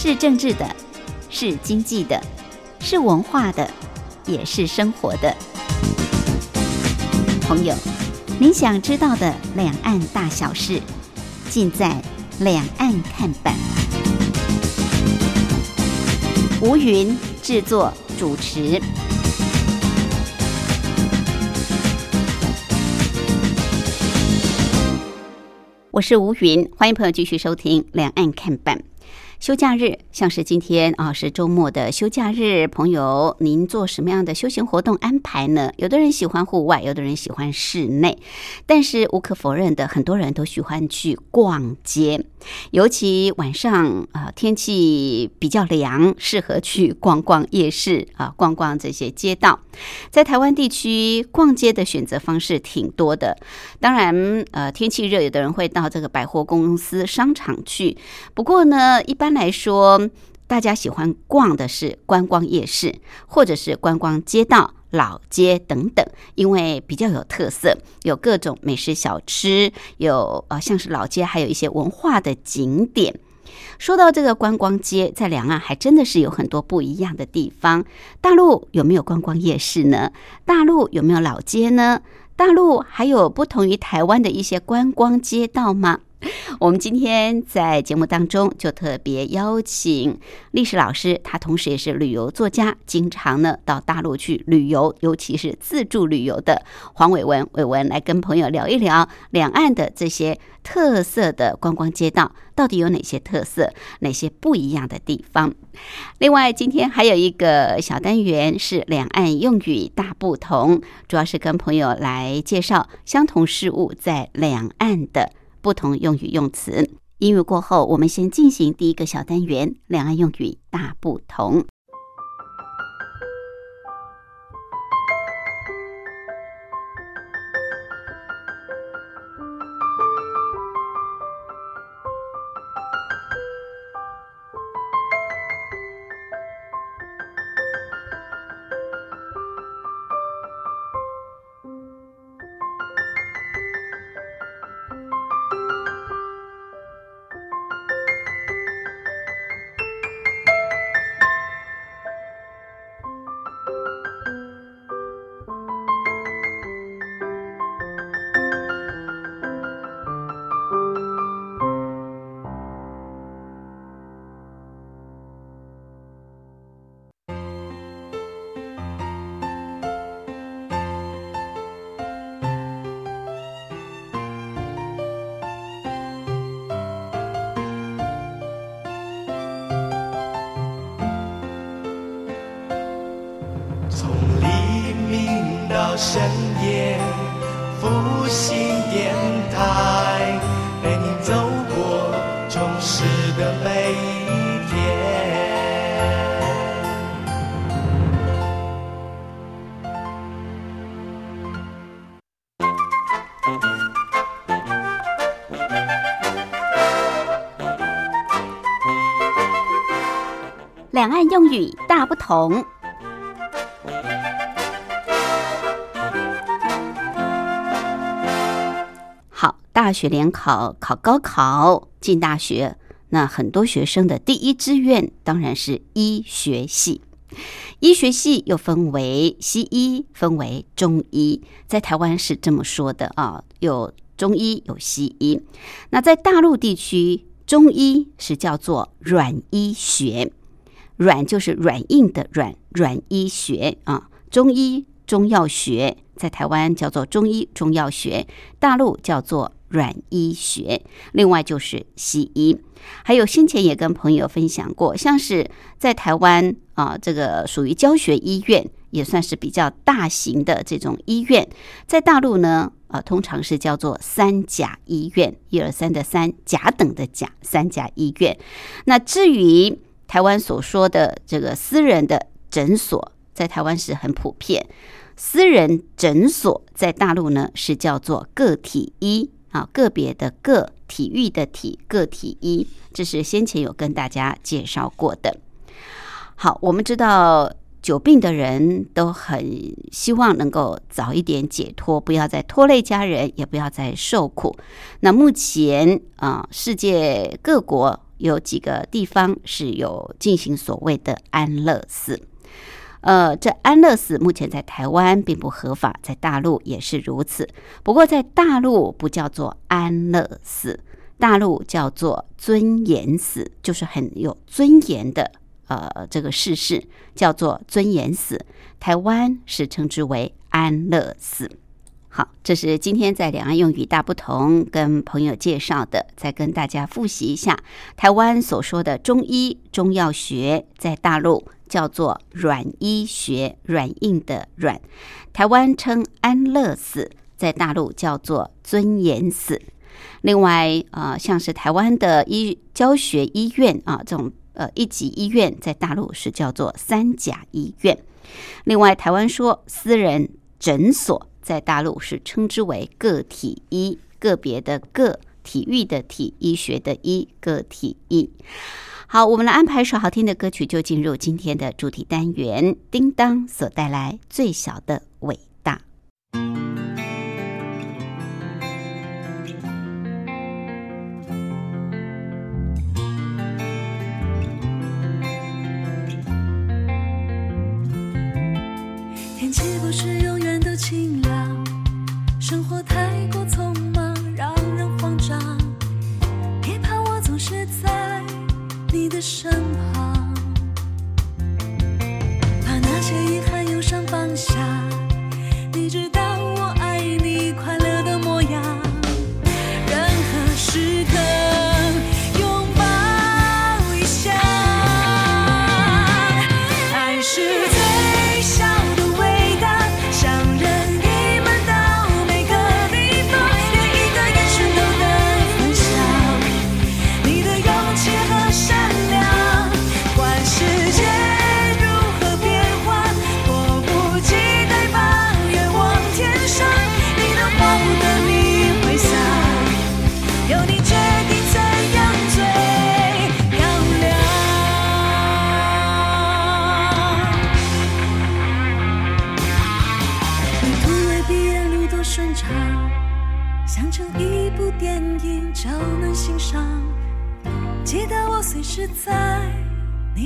是政治的，是经济的，是文化的，也是生活的。朋友，您想知道的两岸大小事，尽在《两岸看板》。吴云制作主持。我是吴云，欢迎朋友继续收听《两岸看板》。休假日，像是今天啊，是周末的休假日，朋友，您做什么样的休闲活动安排呢？有的人喜欢户外，有的人喜欢室内，但是无可否认的，很多人都喜欢去逛街，尤其晚上啊，天气比较凉，适合去逛逛夜市啊，逛逛这些街道。在台湾地区逛街的选择方式挺多的，当然，呃，天气热，有的人会到这个百货公司、商场去。不过呢，一般般来说，大家喜欢逛的是观光夜市，或者是观光街道、老街等等，因为比较有特色，有各种美食小吃，有呃，像是老街，还有一些文化的景点。说到这个观光街，在两岸还真的是有很多不一样的地方。大陆有没有观光夜市呢？大陆有没有老街呢？大陆还有不同于台湾的一些观光街道吗？我们今天在节目当中就特别邀请历史老师，他同时也是旅游作家，经常呢到大陆去旅游，尤其是自助旅游的黄伟文，伟文来跟朋友聊一聊两岸的这些特色的观光街道到底有哪些特色，哪些不一样的地方。另外，今天还有一个小单元是两岸用语大不同，主要是跟朋友来介绍相同事物在两岸的。不同用语用词。英语过后，我们先进行第一个小单元：两岸用语大不同。同好。大学联考考高考进大学，那很多学生的第一志愿当然是医学系。医学系又分为西医，分为中医，在台湾是这么说的啊，有中医有西医。那在大陆地区，中医是叫做软医学，软就是软硬的软，软医学啊，中医中药学在台湾叫做中医中药学，大陆叫做。软医学，另外就是西医，还有先前也跟朋友分享过，像是在台湾啊，这个属于教学医院，也算是比较大型的这种医院。在大陆呢，啊，通常是叫做三甲医院，一二三的三甲等的甲三甲医院。那至于台湾所说的这个私人的诊所，在台湾是很普遍，私人诊所在大陆呢是叫做个体医。啊，个别的个体育的体个体医，这是先前有跟大家介绍过的。好，我们知道久病的人都很希望能够早一点解脱，不要再拖累家人，也不要再受苦。那目前啊，世界各国有几个地方是有进行所谓的安乐死。呃，这安乐死目前在台湾并不合法，在大陆也是如此。不过在大陆不叫做安乐死，大陆叫做尊严死，就是很有尊严的呃这个逝世叫做尊严死。台湾是称之为安乐死。好，这是今天在两岸用语大不同跟朋友介绍的，再跟大家复习一下台湾所说的中医中药学，在大陆。叫做软医学，软硬的软。台湾称安乐死，在大陆叫做尊严死。另外，呃，像是台湾的医教学医院啊，这种呃一级医院，在大陆是叫做三甲医院。另外，台湾说私人诊所，在大陆是称之为个体医，个别的个体育的体，医学的医，个体医。好，我们来安排一首好听的歌曲，就进入今天的主题单元——叮当所带来最小的伟大。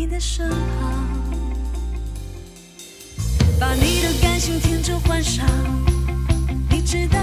你的身旁，把你的感情天真换上，你知道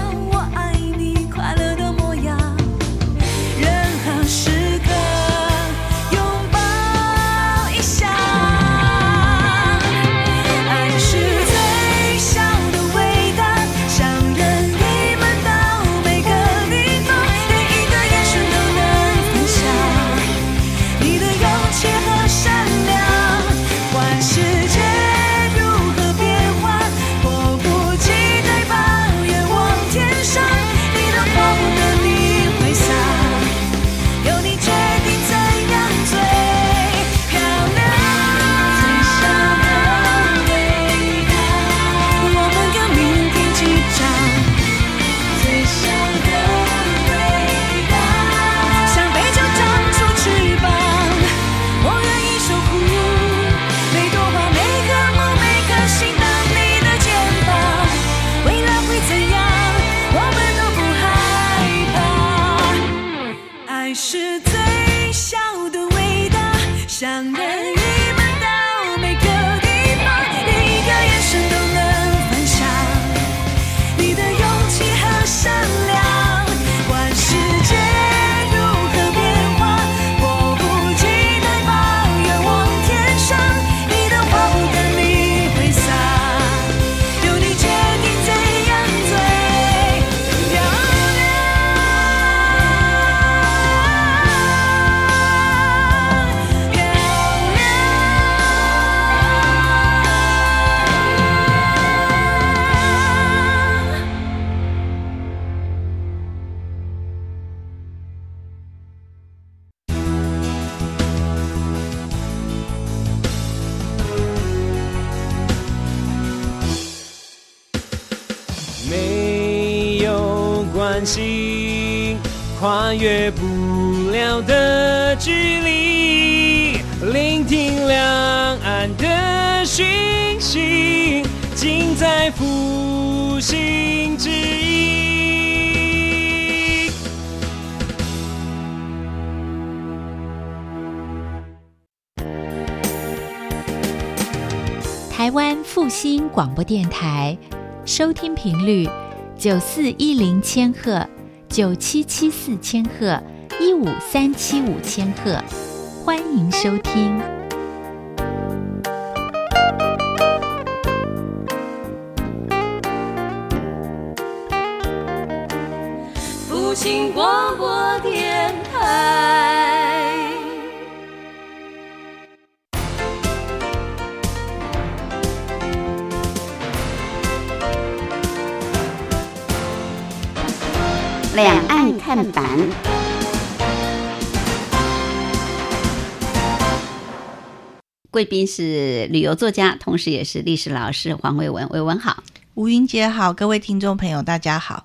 心跨越不了的距离，聆听两岸的讯息，尽在复兴之音。台湾复兴广播电台收听频率。九四一零千赫、九七七四千赫、一五三七五千赫，欢迎收听。复兴广播电两岸看板。贵宾是旅游作家，同时也是历史老师黄伟文。伟文好，吴云杰好，各位听众朋友大家好。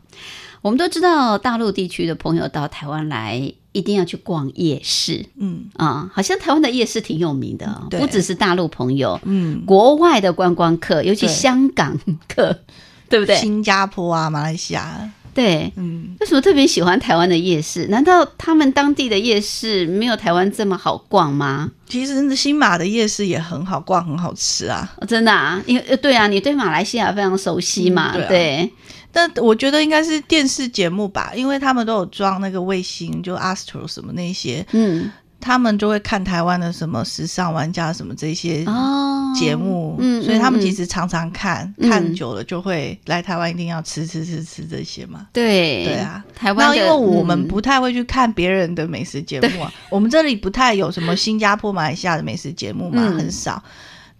我们都知道大陆地区的朋友到台湾来，一定要去逛夜市嗯啊、好像台湾的夜市挺有名的、哦，不只是大陆朋友，嗯，国外的观光客，尤其香港客，对不对？新加坡啊，马来西亚，对，嗯，为什么特别喜欢台湾的夜市？难道他们当地的夜市没有台湾这么好逛吗？其实新马的夜市也很好逛，很好吃啊。哦真的啊，因为呃对啊，你对马来西亚非常熟悉嘛，嗯对啊对，但我觉得应该是电视节目吧，因为他们都有装那个卫星，就 Astro 什么那些，嗯，他们就会看台湾的什么时尚玩家什么这些哦，节目，嗯所以他们嗯其实常常看，嗯。看久了就会来台湾，一定要吃吃吃吃这些嘛。对对啊，台湾的那因为我们嗯不太会去看别人的美食节目啊，我们这里不太有什么新加坡、马来西亚的美食节目嘛，嗯。很少。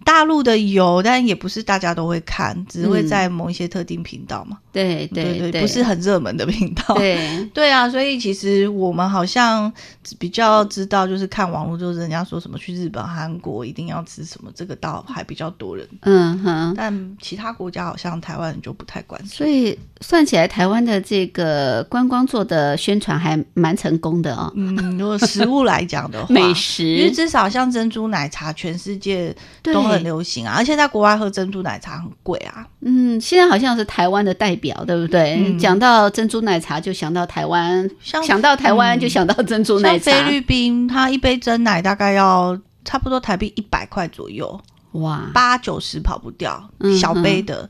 大陆的有，但也不是大家都会看，只会嗯在某一些特定频道嘛。对对对对，不是很热门的频道。对，对啊，所以其实我们好像比较知道，就是看网络，就是人家说什么去日本、韩国一定要吃什么，这个倒还比较多人。嗯哼，但其他国家好像台湾人就不太关注。所以算起来，台湾的这个观光做的宣传还蛮成功的哦，嗯，如果食物来讲的话，美食因为食至少像珍珠奶茶，全世界都很流行啊，而且在国外喝珍珠奶茶很贵啊。嗯，现在好像是台湾的代表，对不对？嗯讲到珍珠奶茶，就想到台湾；想到台湾，嗯就想到珍珠奶茶。像菲律宾，它一杯真奶大概要差不多台币一百块左右，哇，八九十跑不掉嗯，小杯的。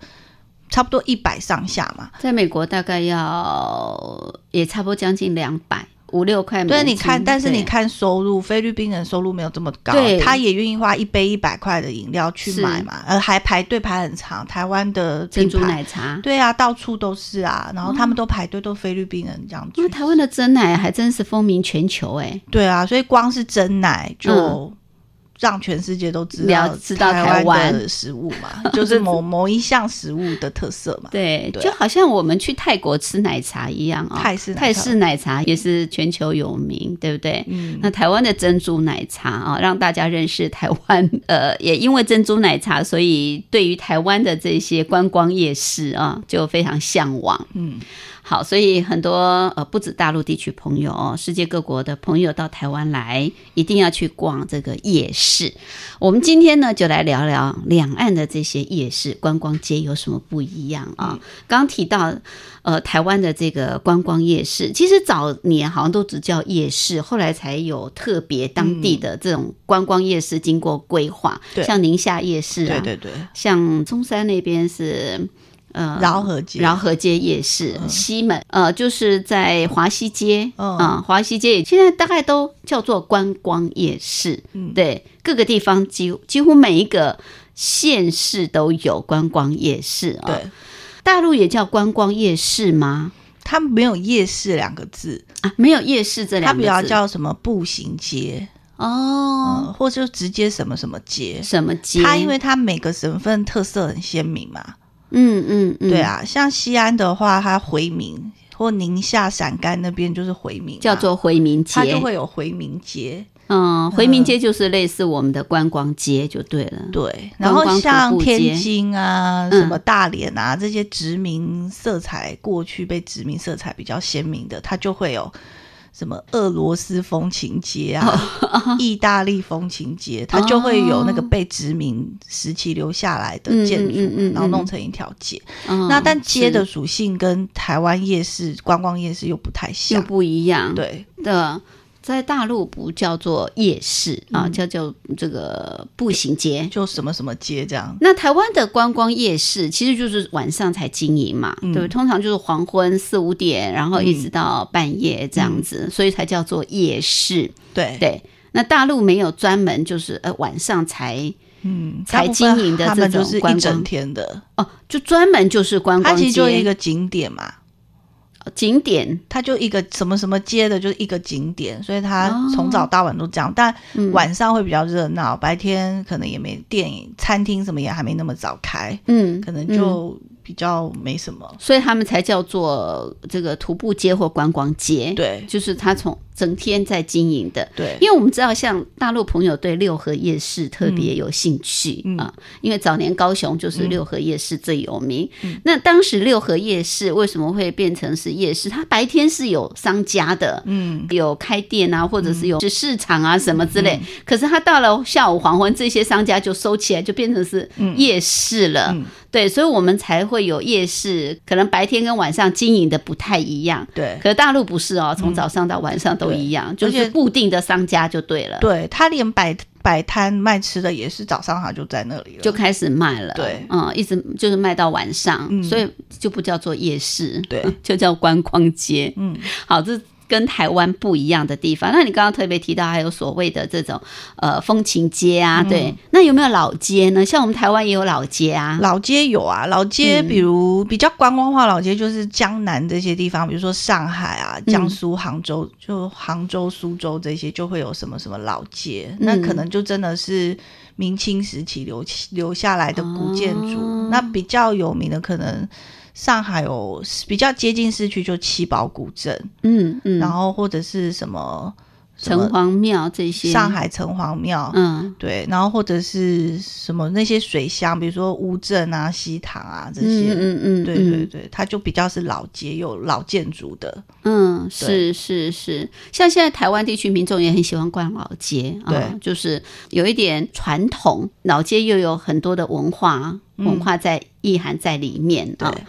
差不多一百上下嘛，在美国大概要也差不多将近两百五六块美金。对，你看，但是你看收入，菲律宾人收入没有这么高，他也愿意花一杯一百块的饮料去是买嘛，呃，还排队排很长。台湾的珍珠奶茶，对啊，到处都是啊，然后他们都排队，都菲律宾人这样子。那台湾的真奶还真是风靡全球哎。对啊，所以光是真奶就嗯让全世界都知了道知道台台湾的食物嘛，就是某某一项食物的特色嘛。对，对啊就好像我们去泰国吃奶茶一样啊、泰式奶茶泰式奶茶也是全球有名，对不对？嗯，那台湾的珍珠奶茶啊，让大家认识台湾。呃，也因为珍珠奶茶，所以对于台湾的这些观光夜市啊，就非常向往。嗯，好，所以很多呃，不止大陆地区朋友哦，世界各国的朋友到台湾来，一定要去逛这个夜市。我们今天呢，就来聊聊两岸的这些夜市观光街有什么不一样啊？刚刚提到呃，台湾的这个观光夜市，其实早年好像都只叫夜市，后来才有特别当地的这种观光夜市经过规划，对像宁夏夜市啊，对对对，像中山那边是呃饶河街，饶河街夜市、西门，呃，就是在华西街，嗯。啊、华西街现在大概都叫做观光夜市，嗯。对，各个地方几乎几乎每一个县市都有观光夜市啊、对，大陆也叫观光夜市吗？它没有夜市两个字，啊，没有夜市这两个字，比较叫什么步行街，哦，嗯，或者就直接什么什么街。什么街？它因为它每个省份特色很鲜明嘛，嗯嗯嗯，对，啊，像西安的话，它回民或宁夏陕甘那边就是回民嘛，叫做回民街，它就会有回民街，嗯，回民街就是类似我们的观光街就对了，对，然后像天津啊、嗯。什么大连啊这些殖民色彩过去被殖民色彩比较鲜明的，它就会有。什么俄罗斯风情街啊，意大利风情街，它就会有那个被殖民时期留下来的建筑，嗯嗯嗯嗯然后弄成一条街。嗯那但街的是属性跟台湾夜市、观光夜市又不太像。又，不一样，对，的。在大陆不叫做夜市啊，叫叫做这个步行街。就什么什么街这样。那台湾的观光夜市其实就是晚上才经营嘛，嗯。对不对？通常就是黄昏四五点，然后一直到半夜这样子，所以才叫做夜市。对，对，那大陆没有专门就是呃晚上才嗯，才经营的这种一整天的，哦，就专门就是观光街其实就一个景点嘛，景点，它就一个什么什么街的，就是一个景点，所以它哦从早到晚都这样。但嗯晚上会比较热闹，白天可能也没电影、餐厅什么也还没那么早开，嗯，可能嗯就比较没什么。所以他们才叫做这个徒步街或观光街。，对就是他从整天在经营的。对，因为我们知道，像大陆朋友对六合夜市特别有兴趣、嗯啊，因为早年高雄就是六合夜市最有名。嗯那当时六合夜市为什么会变成是夜市？它白天是有商家的，嗯，有开店啊，或者是有市场啊什么之嗯类。可是它到了下午黄昏，这些商家就收起来，就变成是夜市了。嗯对，所以我们才会有夜市，可能白天跟晚上经营的不太一样。对可是大陆不是哦，从早上到晚上都一样，就是固定的商家就对了，对，他连摆摆摊卖吃的也是早上他就在那里了，就开始卖了。对嗯，一直就是卖到晚上，嗯所以就不叫做夜市，对，就叫观光街。嗯，好，这。跟台湾不一样的地方，那你刚刚特别提到还有所谓的这种呃风情街啊，嗯。对，那有没有老街呢？像我们台湾也有老街啊，老街有啊，老街嗯。比如比较观光化老街就是江南这些地方，比如说上海啊、嗯。江苏、杭州，就杭州、苏州这些就会有什么什么老街，嗯。那可能就真的是明清时期留起留下来的古建筑。哦。那比较有名的可能上海有比较接近市区就七宝古镇，嗯嗯，然后或者是什么城隍庙这些，上，海城隍庙，嗯。对，然后或者是什么那些水乡，比如说乌镇啊、西塘啊这嗯些，嗯嗯，对对对，它就比较是老街，有老建筑的，嗯，是是是，像现在台湾地区民众也很喜欢逛老街啊，对。就是有一点传统，老街又有很多的文化文化在意涵在里面啊。对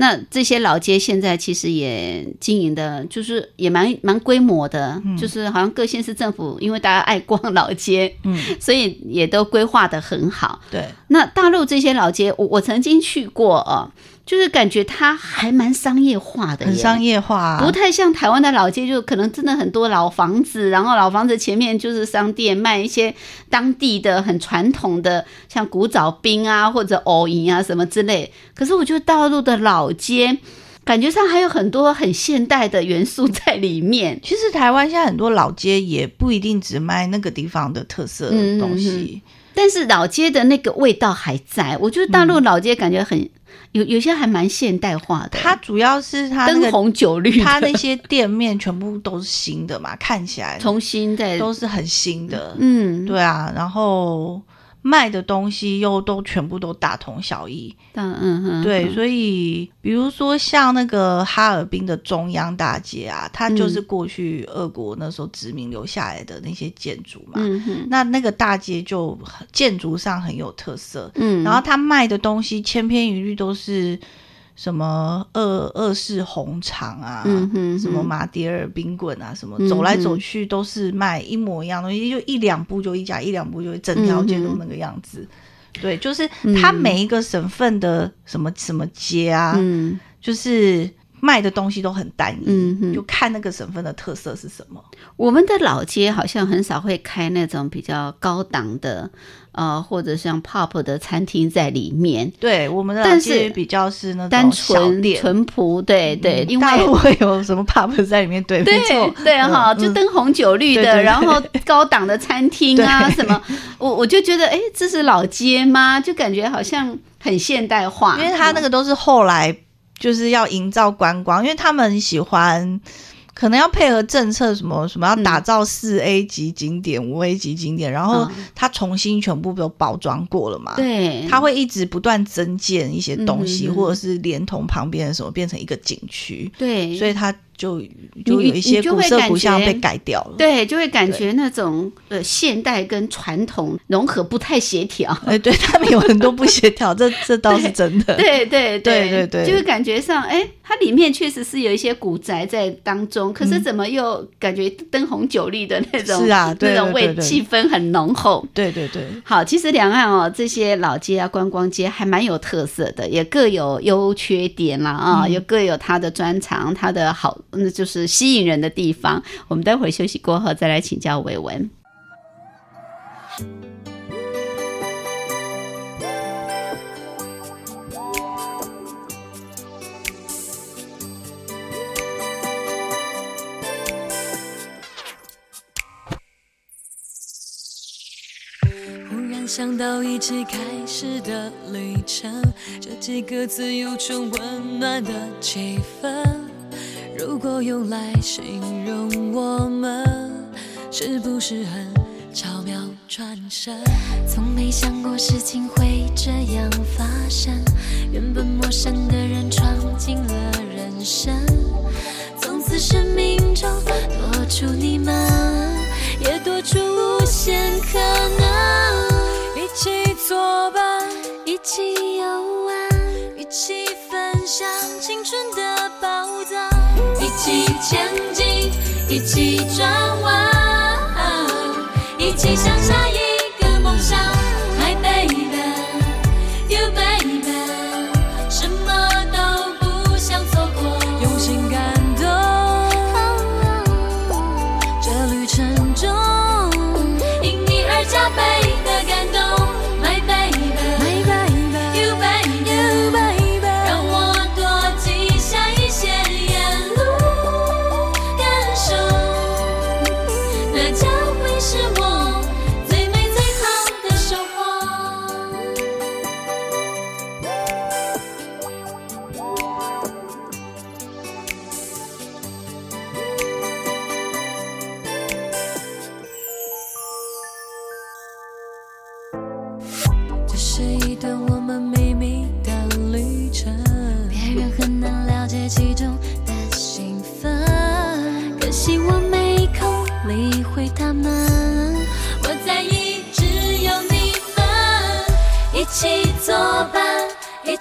那这些老街现在其实也经营的，就是也蛮蛮规模的，就是好像各县市政府因为大家爱逛老街，嗯，所以也都规划的很好。对，那大陆这些老街，我我曾经去过啊，就是感觉它还蛮商业化的，很商业化、啊，不太像台湾的老街，就可能真的很多老房子，然后老房子前面就是商店，卖一些当地的很传统的，像古早冰啊或者藕饮啊什么之类。可是我觉得大陆的老街，感觉上还有很多很现代的元素在里面。其实台湾现在很多老街也不一定只卖那个地方的特色的东西，但是老街的那个味道还在，我觉得大陆老街感觉很、有有些还蛮现代化的，它主要是它那灯红酒绿，它那些店面全部都是新的嘛，看起来重新在都是很新的，嗯，对啊，然后卖的东西又都全部都大同小异，嗯嗯嗯，对，嗯所以比如说像那个哈尔滨的中央大街啊，它就是过去俄国那时候殖民留下来的那些建筑嘛。嗯那那个大街就建筑上很有特色，嗯，然后它卖的东西千篇一律都是什么二二式红肠啊，嗯哼什么哼马迭尔冰棍啊，什么嗯走来走去都是卖一模一样的东西，就一两步就一家，一两步就整条街都那个样子。对，就是它每一个省份的什么什么街啊，嗯。就是卖的东西都很单一，嗯哼就看那个省份的特色是什么。我们的老街好像很少会开那种比较高档的，呃，或者像 pop 的餐厅在里面，对，我们的但老街比较是那单种小纯店。淳朴，对对，因为。会有什么 pop 在里面？对，没对错，嗯对哈，就嗯灯红酒绿的，然后高档的餐厅啊什么，我我就觉得，哎，这是老街吗？就感觉好像很现代化，因为它那个都是后来就是要营造观光，因为他们喜欢。可能要配合政策，什么什么要打造四 A 级景点、五 A 级景点，然后嗯它重新全部都包装过了嘛？，对，它会一直不断增建一些东西，或者是连同旁边的什么变成一个景区，对，所以它就就有一些就古色古香被改掉了。对，就会感觉那种呃现代跟传统融合不太协调。哎，对他们有很多不协调，这这倒是真的。对对对对对就会感觉上，哎，它里面确实是有一些古宅在当中，可是怎么又感觉灯红酒绿的那种，是啊对那种味气氛很浓厚。对对对，好，其实两岸哦，这些老街啊、观光街还蛮有特色的，也各有优缺点啦啊，嗯也各有它的专长，它的好，那就是吸引人的地方。我们待会儿休息过后再来请教伟文。忽然想到一起开始的旅程，这几个字有种温暖的气氛。如果用来形容我们，是不是很巧妙转身？从没想过事情会这样发生，原本陌生的人闯进了人生，从此生命中多出你们，也多出无限可能。一起前进，一起转弯，一起向下一个梦想。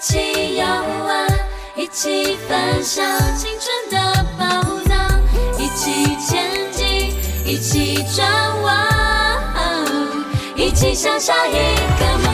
一起游玩，一起分享青春的宝藏，一起前进，一起转弯，一起向下一个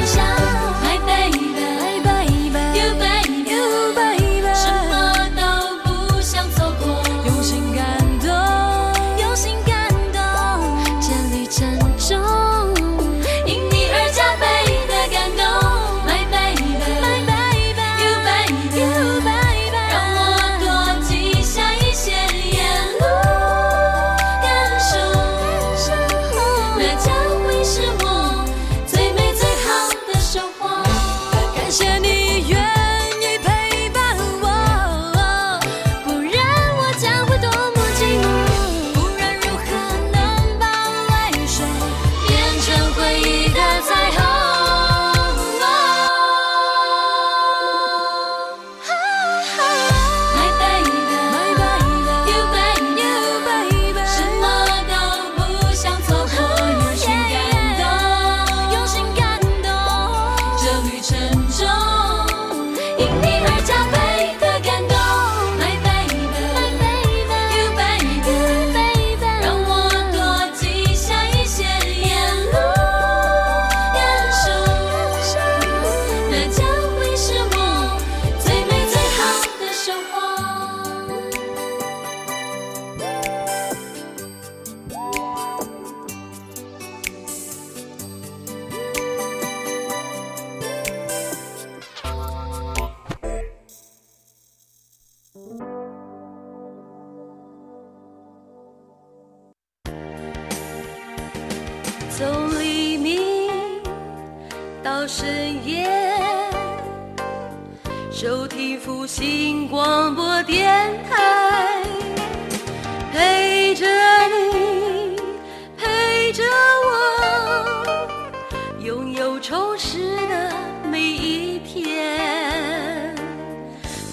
拥有充实的每一天。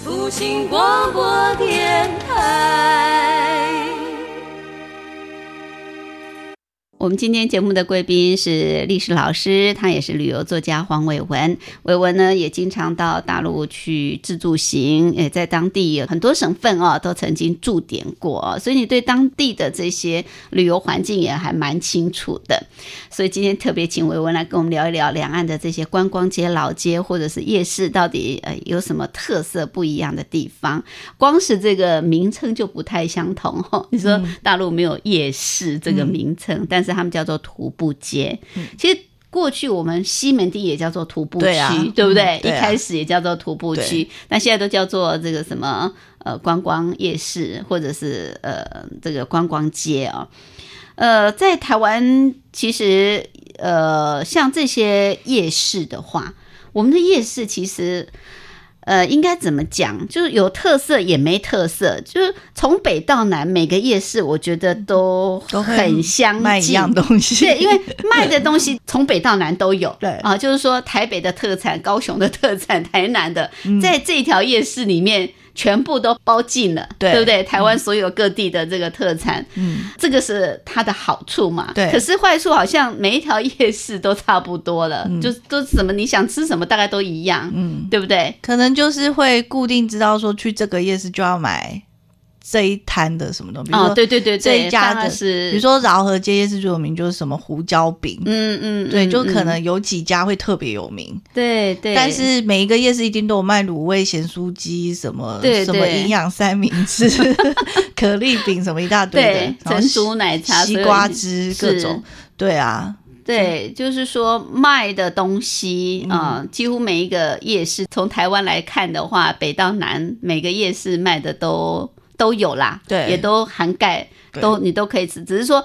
复兴广播电台。我们今天节目的贵宾是历史老师，他也是旅游作家黄伟文。伟文呢也经常到大陆去自助行，也在当地有很多省份哦都曾经驻点过，所以你对当地的这些旅游环境也还蛮清楚的。所以今天特别请伟文来跟我们聊一聊两岸的这些观光街、老街或者是夜市，到底呃有什么特色不一样的地方？光是这个名称就不太相同哦。你说大陆没有夜市这个名称，但是他们叫做徒步街。其实过去我们西门町也叫做徒步区，对啊对不对？嗯对啊一开始也叫做徒步区，但现在都叫做这个什么呃观光夜市，或者是呃这个观光街啊、呃，在台湾其实呃像这些夜市的话，我们的夜市其实。呃，应该怎么讲？就是有特色也没特色，就是从北到南，每个夜市我觉得都都很相近，卖一样东西。对，因为卖的东西 从北到南都有。对啊，就是说台北的特产、高雄的特产、台南的，在这条夜市里面全部都包进了，对。不对？台湾所有各地的这个特产，嗯，这个是它的好处嘛。对。可是坏处好像每一条夜市都差不多了，就都什么你想吃什么大概都一样，嗯，对不对？可能就是会固定知道说去这个夜市就要买这一摊的什么东西，比如哦，说对对对对，这一家的，是，比如，说饶河街夜市最有名就是什么胡椒饼，嗯嗯，对，嗯就可嗯能有几家会特别有名，对对，但是每一个夜市一定都有卖卤味、咸酥鸡、什么对对什么营养三明治、可丽饼什么一大堆的对，然后珍珠奶茶西瓜汁各种，对啊，对，就是说卖的东西嗯。啊、呃几乎每一个夜市，从台湾来看的话，北到南每个夜市卖的都都有啦，对。也都涵盖，都你都可以吃，只是说。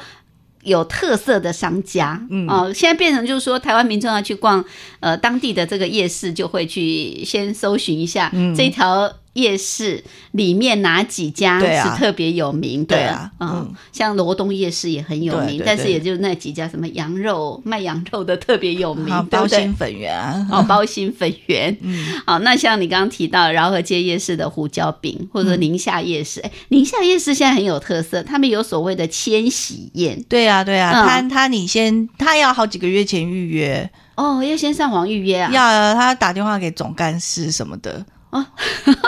有特色的商家，嗯。哦，现在变成就是说，台湾民众要去逛呃当地的这个夜市，就会去先搜寻一下、嗯。这条夜市里面哪几家是特别有名的，对啊嗯嗯。像罗东夜市也很有名，对对对但是也就那几家，什么羊肉卖羊肉的特别有名 包心？粉圆。啊，哦，包心粉圆。嗯，好，那像你刚刚提到饶河街夜市的胡椒饼，或者宁夏夜市，哎、宁夏夜市现在很有特色，他们有所谓的千禧宴。对啊，对啊，嗯。他他你先，他要好几个月前预约，哦，要先上网预约啊。要他打电话给总干事什么的。哦，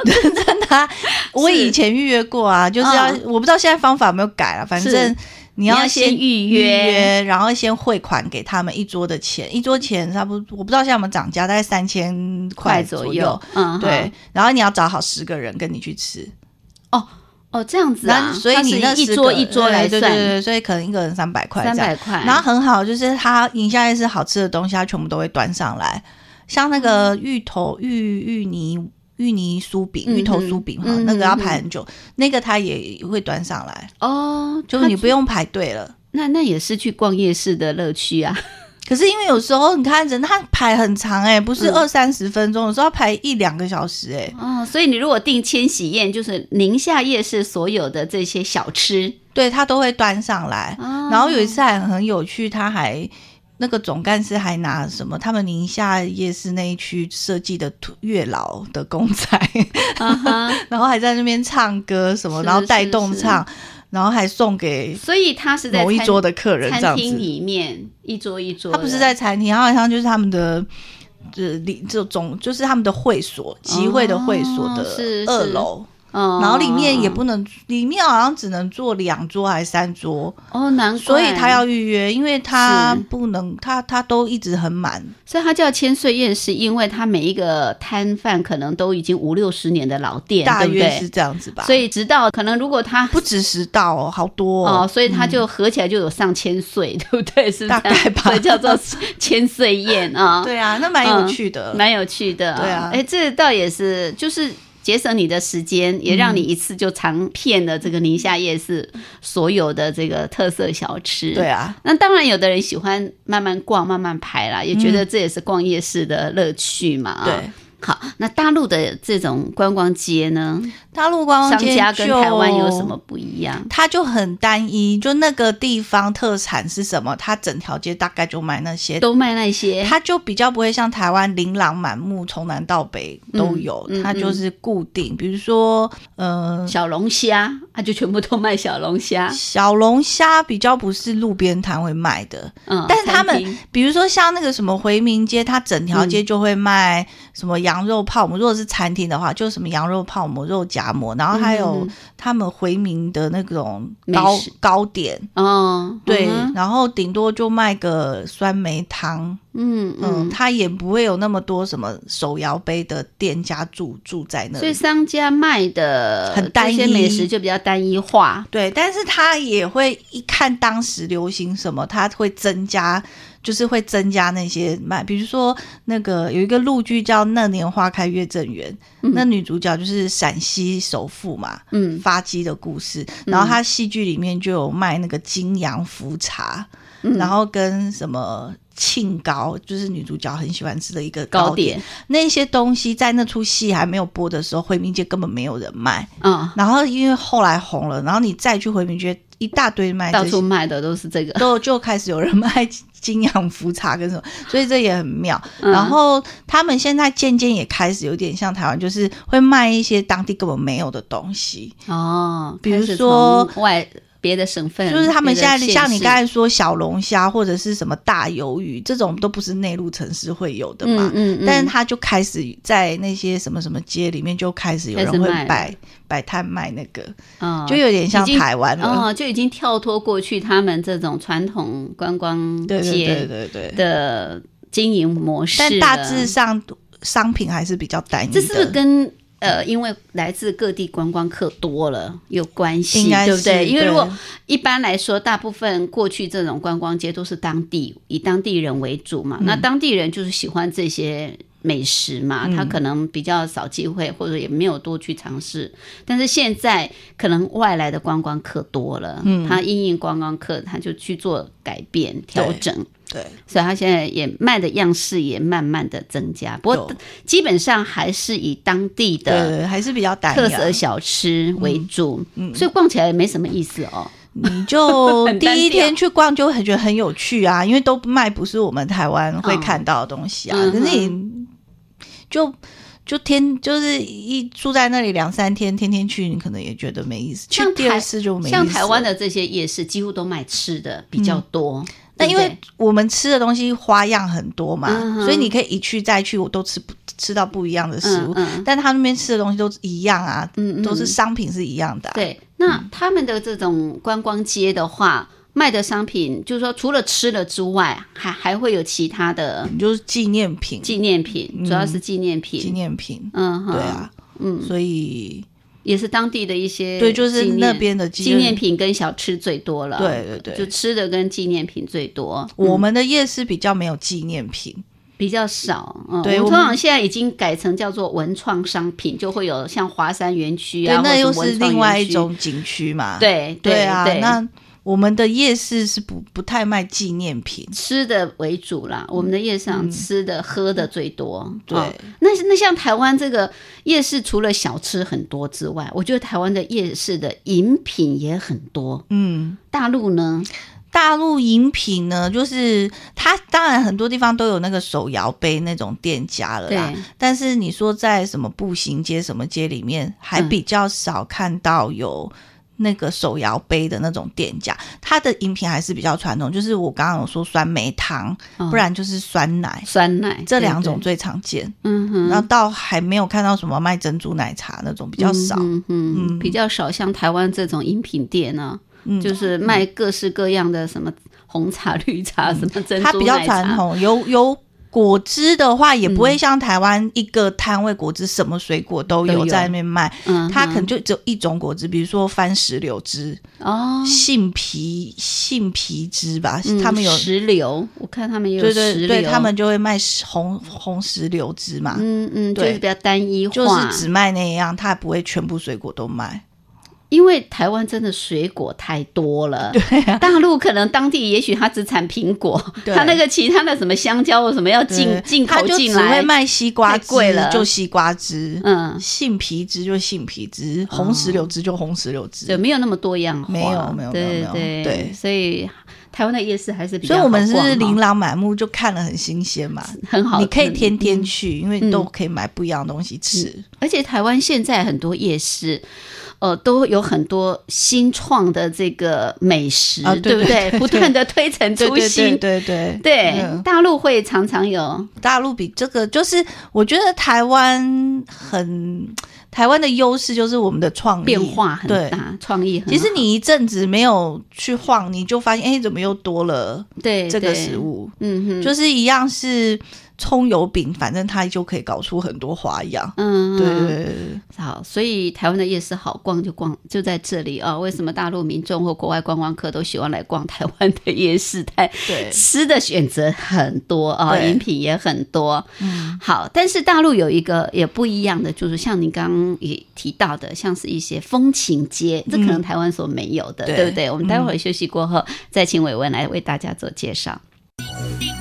真的啊、我以前预约过啊，就是要、嗯。我不知道现在方法有没有改了，反正你要要先预约。约，然后先汇款给他们一桌的钱，一桌钱差不多，我不知道现在有没有涨价，大概三千块左左右。，嗯，对，然后你要找好十个人跟你去吃，哦，哦这样子啊，所以你那一桌一桌来算，对对对对，所以可能一个人三百块。三百块，然后很好，就是他宁夏夜市好吃的东西，他全部都会端上来，像那个芋头、芋芋泥、芋泥酥饼、嗯芋头酥饼哈，嗯那个要嗯排很久，那个它也会端上来，哦，就是你不用排队了。那那也是去逛夜市的乐趣啊。可是因为有时候你看人，他排很长哎、不是嗯二三十分钟，有时候要排一两个小时哎、哦，所以你如果订千禧宴，就是宁夏夜市所有的这些小吃，对他都会端上来。哦然后有一次还很有趣，他还那个总干事还拿什么？他们宁夏夜市那一区设计的月老的公仔，然后还在那边唱歌什么，然后带是是。动唱，然后还送给所以他是在某一桌的客人这样餐厅。里面一桌一桌，他不是在餐厅，他好像就是他们的。这里这种就是他们的会所，集会的会所的二楼，哦，然后里面也不能，里面好像只能坐两桌还是三桌，哦，难怪，所以他要预约，因为他不能，他他都一直很满。所以他叫千岁宴，是因为他每一个摊贩可能都已经五六十年的老店，大约是这样子吧。所以直到可能如果他不止十道哦，好多哦，所以他就合起来就有上千岁，对不对？是大概吧所以叫做千岁宴啊。对啊，那蛮有趣的。蛮有趣的。对啊哎，这倒也是，就是。节省你的时间，也让你一次就尝遍了这个宁夏夜市所有的这个特色小吃。对啊，那当然，有的人喜欢慢慢逛、慢慢排啦，也觉得这也是逛夜市的乐趣嘛。啊对，好，那大陆的这种观光街呢，大陆观光商街家跟台湾有什么？不一样？它就很单一，就那个地方特产是什么，它整条街大概就卖那些。都卖那些，它就比较不会像台湾琳琅满目，从南到北都有，嗯嗯它就是固定。比如说，呃，小龙虾，它就全部都卖小龙虾。小龙虾比较不是路边摊会卖的，嗯，但是他们比如说像那个什么回民街，它整条街就会卖什么羊肉泡馍。如果是餐厅的话，就什么羊肉泡馍、肉夹馍，然后还有嗯他们回民的那种糕糕点，嗯，对，嗯然后顶多就卖个酸梅汤，嗯嗯，他，也不会有那么多什么手摇杯的店家住住在那所以。商家卖的很单一。这些美食就比较单一化。对，但是他也会一看当时流行什么，他会增加，就是会增加那些卖，比如说那个有一个陆剧叫《那年花开月正圆》，那女主角就是陕西首富嘛，嗯。发迹的故事，然后他戏剧里面就有卖那个金阳茯茶，嗯然后跟什么。庆糕就是女主角很喜欢吃的一个糕糕点，那些东西在那出戏还没有播的时候，回民街根本没有人卖。嗯，然后因为后来红了，然后你再去回民街，一大堆卖到处卖的都是这个。都就开始有人卖金阳茯茶跟什么，所以这也很妙。嗯然后他们现在渐渐也开始有点像台湾，就是会卖一些当地根本没有的东西，哦，比如说外别的省份，就是他们现在像你市刚才说小龙虾或者是什么大鱿鱼这种，都不是内陆城市会有的嘛。嗯嗯，但是他就开始在那些什么什么街里面就开始有人会摆摆摊卖那个，嗯就有点像台湾了。哦，就已经跳脱过去他们这种传统观光街对对街对对。的经营模式。但大致上商品还是比较单一的。这是不是跟呃，因为来自各地观光客多了有关系，对不对？因为如果一般来说，大部分过去这种观光街都是当地以当地人为主嘛，那当地人就是喜欢这些。美食嘛，嗯。他可能比较少机会，或者也没有多去尝试。但是现在可能外来的观光客多了，嗯。他因应观光客，他就去做改变调整。对所以他现在也卖的样式也慢慢的增加，不过基本上还是以当地的，还是比较特色小吃为主，嗯所以逛起来也没什么意思哦。你就第一天去逛就很觉得很有趣啊，因为都卖不是我们台湾会看到的东西啊。嗯可是你就就天就是一住在那里两三天，天天去，你可能也觉得没意思。去像台第二次就没意思。像台湾的这些夜市，几乎都卖吃的比较多。那因为我们吃的东西花样很多嘛，嗯所以你可以一去再去，我都吃不吃到不一样的食物。嗯嗯但他那边吃的东西都一样啊，都是商品是一样的、啊。对，那他们的这种观光街的话，卖的商品就是说，除了吃了之外，还还会有其他的就是纪念品，纪念品，主要是纪念品。纪念品，嗯哼，对啊，嗯，所以也是当地的一些对，就是那边的纪念。品跟小吃最多了。对对对就吃的跟纪念品最多，嗯我们的夜市比较没有纪念品，比较少。嗯，对我们通常现在已经改成叫做文创商品，就会有像华山园区啊，，对那又是另外。一种景区嘛。对对啊，对那我们的夜市是不不太卖纪念品，吃的为主啦，我们的夜市上吃的、喝的最多。嗯对哦那那像台湾这个夜市，除了小吃很多之外，我觉得台湾的夜市的饮品也很多。嗯。大陆呢？大陆饮品呢，就是它当然很多地方都有那个手摇杯那种店家了啦，但是你说在什么步行街什么街里面，还嗯比较少看到有。那个手摇杯的那种店家，它的饮品还是比较传统，就是我刚刚有说酸梅汤，哦不然就是酸奶，酸奶这两种最常见。嗯哼，然后到还没有看到什么卖珍珠奶茶那种比较少。嗯嗯嗯。比较少像台湾这种饮品店呢、嗯。就是卖各式各样的什么红茶、绿茶，什么珍珠奶茶。它比较传。统，有有果汁的话，也不会嗯。像台湾一个摊位果汁什么水果都都有。有在那边卖，嗯，它可能就只有一种果汁，比如说番石榴汁、哦，杏皮杏皮汁吧，嗯他们有。石榴，我看他们也有对石榴，对对，他们就会卖石红红石榴汁嘛，嗯嗯，就是比较单一化，就是只卖那样，它不会全部水果都卖。因为台湾真的水果太多了，对啊，大陆可能当地也许它只产苹果，对。它那个其他的什么香蕉或什么要进对。进他就只口进来会，卖西瓜太汁，贵了。就西瓜汁，嗯，杏皮汁就杏皮汁，红石榴汁就红石榴汁，对没有那么多样化，没有没有没有没有。对对。对所以台湾的夜市还是比较所以我们是琳琅满目，就看了很新鲜嘛。很好，你可以嗯天天嗯。去，因为嗯。都可以买不一样的东西吃。而且台湾现在很多夜市。呃，都有很多新创的这个美食，啊对不对？对对不断的推陈对对出新，对对对对嗯大陆会常常有，大陆比这个就是，我觉得台湾很台湾的优势就是我们的创意变化很。大，创意。其实你一阵子没有去晃，你就发现，哎，怎么又多了对这个食物？嗯哼，就是一样是葱油饼，反正它就可以搞出很多花样。嗯，对对对对好，所以台湾的夜市好逛就逛就在这里啊、为什么大陆民众或国外观光客都喜欢来逛台湾的夜市摊？对吃的选择很多啊、对饮品也很多。嗯，好，但是大陆有一个也不一样的，就是像你刚刚也提到的，像是一些风情街，这可能台湾所没有的，对对不对？我们待会儿休息过后，再请伟文来为大家做介绍。叮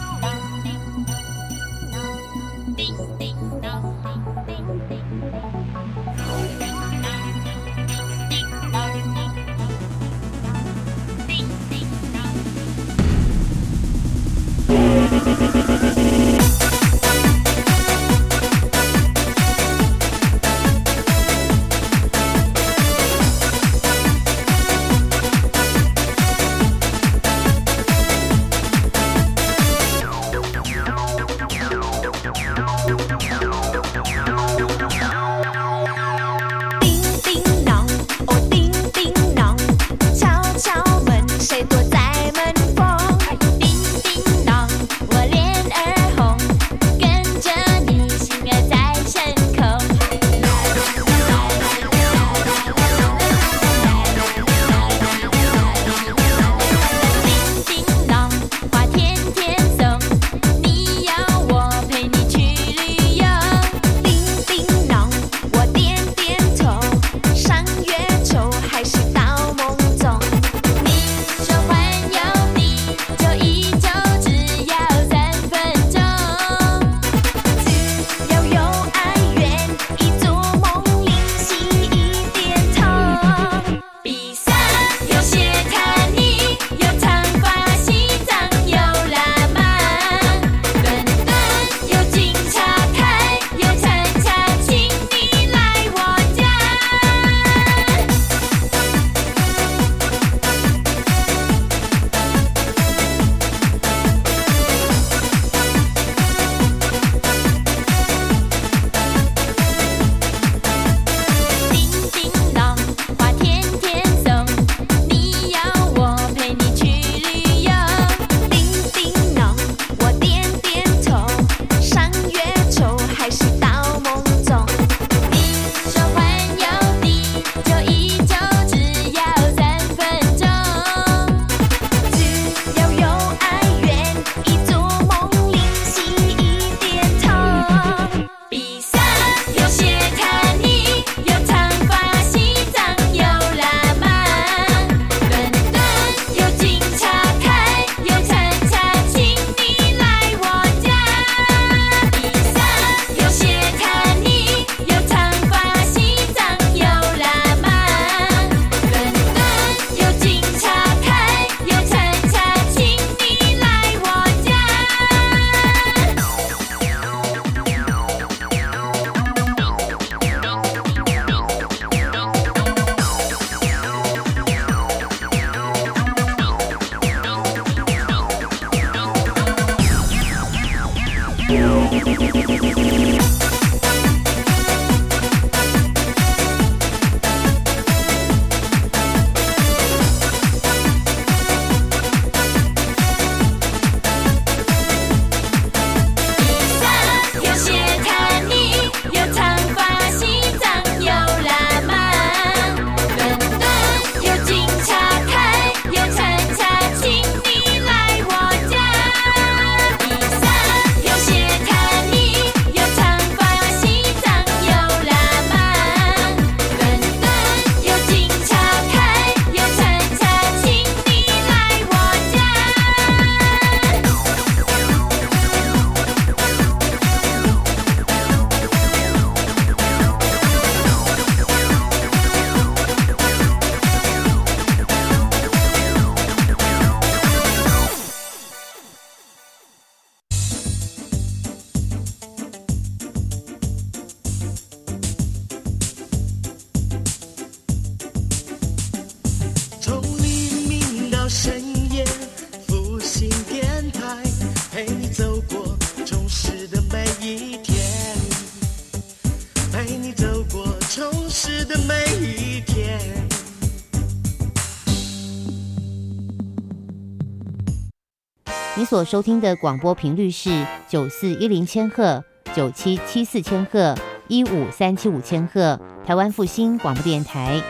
所收听的广播频率是九四一零千赫、九七七四千赫、一五三七五千赫，台湾复兴广播电台。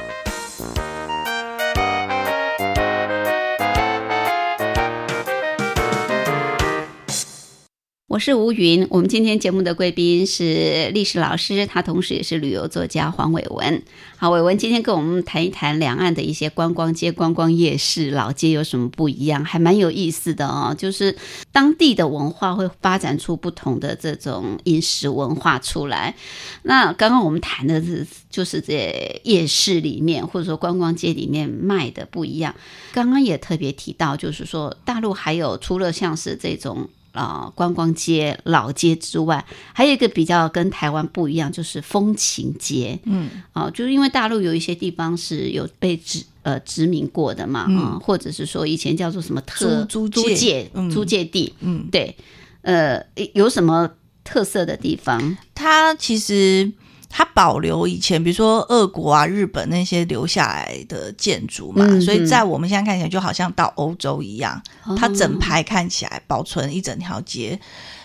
我是吴云，我们今天节目的贵宾是历史老师，他同时也是旅游作家黄伟文。好，伟文今天跟我们谈一谈两岸的一些观光街、观光夜市、老街有什么不一样，还蛮有意思的哦。就是当地的文化会发展出不同的这种饮食文化出来。那刚刚我们谈的是，就是在夜市里面或者说观光街里面卖的不一样。刚刚也特别提到，就是说大陆还有除了像是这种。啊、观光街、老街之外，还有一个比较跟台湾不一样，就是风情街。嗯，啊，就是因为大陆有一些地方是有被殖呃殖民过的嘛，啊、或者是说以前叫做什么特租租租界租界地，嗯，对，呃，有什么特色的地方？它其实它保留以前，比如说俄国啊、日本那些留下来的建筑嘛，嗯所以在我们现在看起来就好像到欧洲一样，它哦整排看起来保存一整条街，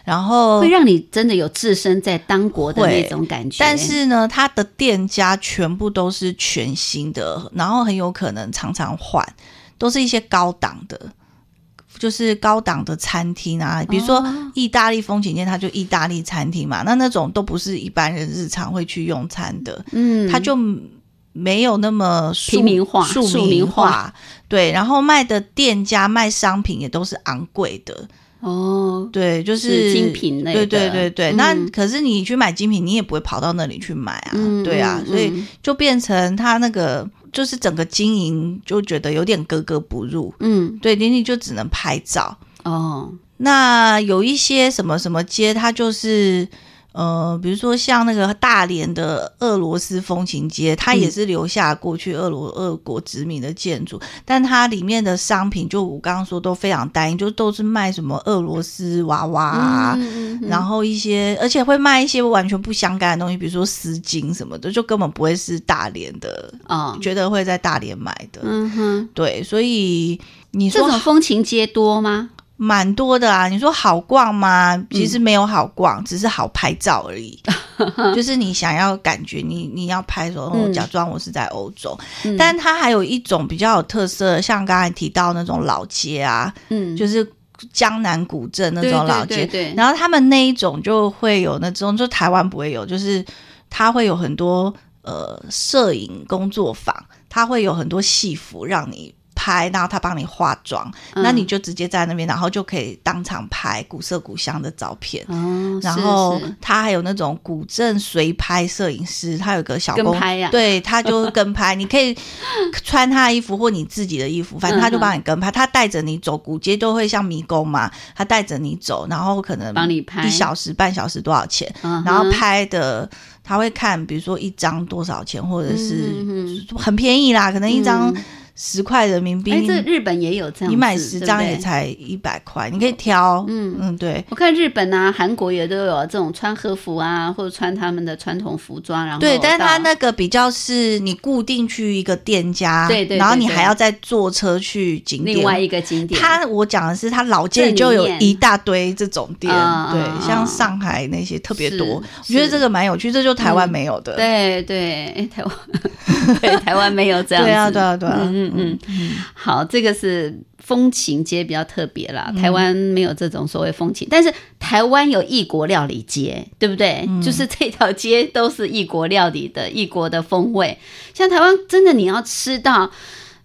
然后会让你真的有置身在当国的那种感觉。但是呢，它的店家全部都是全新的，然后很有可能常常换，都是一些高档的，就是高档的餐厅啊，比如说哦。意大利风情店，它就意大利餐厅嘛，那那种都不是一般人日常会去用餐的，嗯，它就没有那么庶平民化庶庶民民化。化，对，然后卖的店家卖商品也都是昂贵的，哦，对，就是精品类的。对对对对，嗯。那可是你去买精品，你也不会跑到那里去买啊，嗯对啊，嗯所以嗯。就变成他那个就是整个经营就觉得有点格格不入，嗯，对，玲玲就只能拍照。哦，那有一些什么什么街，它就是。呃，比如说像那个大连的俄罗斯风情街，它也是留下过去俄罗俄国殖民的建筑，但它里面的商品就我刚刚说都非常单一，就都是卖什么俄罗斯娃娃啊，嗯嗯嗯然后一些，而且会卖一些完全不相干的东西，比如说丝巾什么的，就根本不会是大连的，哦，觉得会在大连买的。嗯哼，对，所以你说这说种风情街多吗？蛮多的啊。你说好逛吗？嗯其实没有好逛，只是好拍照而已。就是你想要感觉你你要拍的时候，假装我是在欧洲。嗯但它还有一种比较有特色，像刚才提到那种老街啊，嗯，就是江南古镇那对种老街，对对对然后他们那一种就会有那种，就台湾不会有，就是它会有很多呃摄影工作坊，它会有很多戏服让你。拍，然后他帮你化妆，嗯。那你就直接在那边，然后就可以当场拍古色古香的照片。哦，然是后他还有那种古镇随拍摄影师，他有个小公跟拍呀。对，他就跟拍，你可以 穿他的衣服或你自己的衣服，反正他就帮你跟拍，他带着你走古街都会像迷宫嘛，他带着你走，然后可能帮你拍。一小时半小时多少钱，嗯然后拍的他会看，比如说一张多少钱，或者是很便宜啦，可能一张嗯十块人民币，哎，这日本也有这样，你买十张也才一百块，你可以挑，嗯。嗯，对。我看日本啊、韩国也都有这种穿和服啊，或者穿他们的传统服装，然后对，但是他那个比较是你固定去一个店家，对对对然后你还要再坐车去景点。另外一个景点，他我讲的是他老街里就有一大堆这种店，对，像嗯上海那些特别多，我觉得这个蛮有趣，这就台湾没有的。对对，哎，台湾 对台湾没有这样子，对啊，对啊，对啊，嗯嗯嗯，好，这个是风情街比较特别啦，台湾没有这种所谓风情，但是台湾有异国料理街，对不对？就是这条街都是异国料理的异国的风味，像台湾真的你要吃到。